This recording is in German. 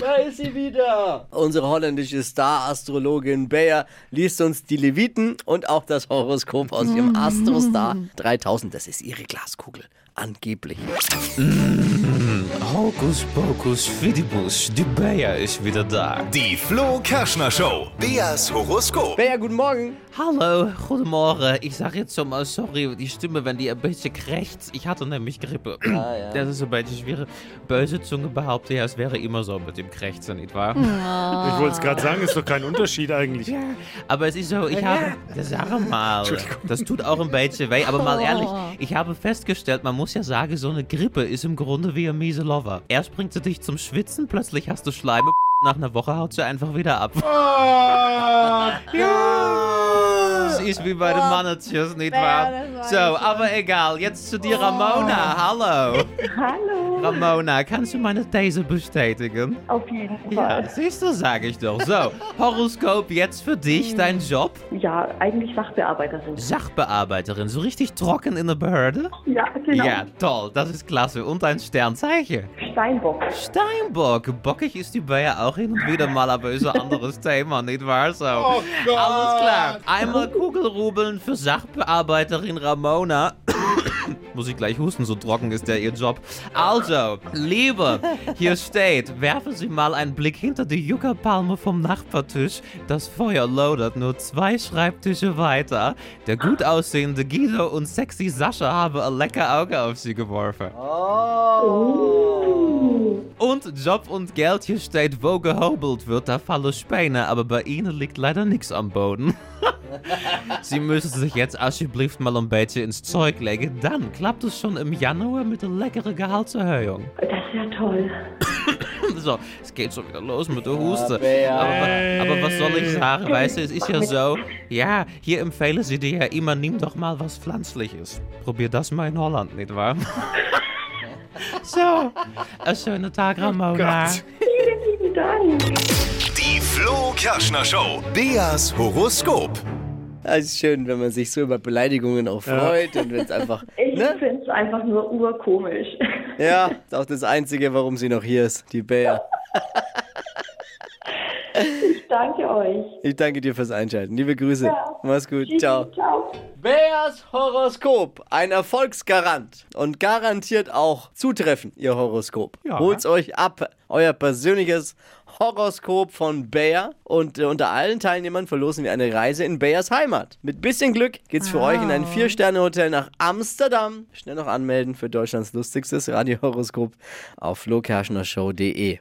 Da ist sie wieder. Unsere holländische Star-Astrologin Bayer liest uns die Leviten und auch das Horoskop aus ihrem Astrostar 3000. Das ist ihre Glaskugel. Angeblich. Hokus Pokus Fidibus, die Bayer ist wieder da. Die Flo Kerschner Show. Beas Horoskop. Bayer, guten Morgen. Hallo, goedemorgen. Ich sag jetzt schon mal sorry, die Stimme, wenn die ein bisschen krächzt. Ich hatte nämlich Grippe. Das ist ein bisschen schwierig. Böse Zunge behauptet ja, es wäre immer so mit dem Krächzen, nicht wahr? Ich wollte es gerade sagen, ist doch kein Unterschied eigentlich. Ja, aber es ist so, ich habe, ja, sag mal, das tut auch ein bisschen weh, aber mal ehrlich, ich habe festgestellt, man muss ja sagen, so eine Grippe ist im Grunde wie ein miese Lover. Erst bringt sie dich zum Schwitzen, plötzlich hast du Schleime, nach einer Woche haut sie einfach wieder ab. ja, es ist wie bei den Mannetjes, nicht wahr? So, aber egal, jetzt zu dir, Ramona, hallo. Hallo, Ramona, kannst du meine These bestätigen? auf jeden Ja, Fall. siehst du, sag ich doch. So, Horoskop jetzt für dich, dein Job? Ja, eigentlich Sachbearbeiterin. Sachbearbeiterin, so richtig trocken in der Behörde? Ja, genau. Ja, toll, das ist klasse. Und ein Sternzeichen? Steinbock. Steinbock. Bockig ist die Bayer auch hin und wieder mal, aber ist ein anderes Thema, nicht wahr? So. Alles klar. Einmal Kugelrubeln für Sachbearbeiterin Ramona. Muss ich gleich husten, so trocken ist ja ihr Job. Also, Liebe, hier steht, werfen Sie mal einen Blick hinter die Juckerpalme vom Nachbartisch. Das Feuer lodert nur zwei Schreibtische weiter. Der gut aussehende Guido und sexy Sascha haben ein lecker Auge auf sie geworfen. Und Job und Geld, hier steht, wo gehobelt wird, da fallen Späne, aber bei Ihnen liegt leider nichts am Boden. Sie müssen sich jetzt alsjeblieft mal ein bisschen ins Zeug legen, dann klappt es schon im Januar mit einer leckeren Gehaltserhöhung. Das ist ja toll. So, es geht schon wieder los mit der Huste. Aber, aber was soll ich sagen? Weißt du, es ist ja so, ja, hier empfehlen sie dir ja immer, nimm doch mal was Pflanzliches. Probier das mal in Holland, nicht wahr? So, einen schönen Tag, Ramona. Vielen lieben Dank. Die Flo Kerschner Show. Beas Horoskop. Es ist schön, wenn man sich so über Beleidigungen auch freut und wenn es einfach. Ich Ne? finde es einfach nur urkomisch. Ja, ist auch das Einzige, warum sie noch hier ist, die Bayer. Ich danke euch. Ich danke dir fürs Einschalten. Liebe Grüße. Ja. Mach's gut. Ciao. Ciao. Bears Horoskop, ein Erfolgsgarant und garantiert auch zutreffen, ihr Horoskop. Ja. Holt's euch ab, euer persönliches Horoskop von Bayer und äh, unter allen Teilnehmern verlosen wir eine Reise in Bayers Heimat. Mit bisschen Glück geht's für euch in ein Vier-Sterne-Hotel nach Amsterdam. Schnell noch anmelden für Deutschlands lustigstes Radiohoroskop auf flokerschnershow.de.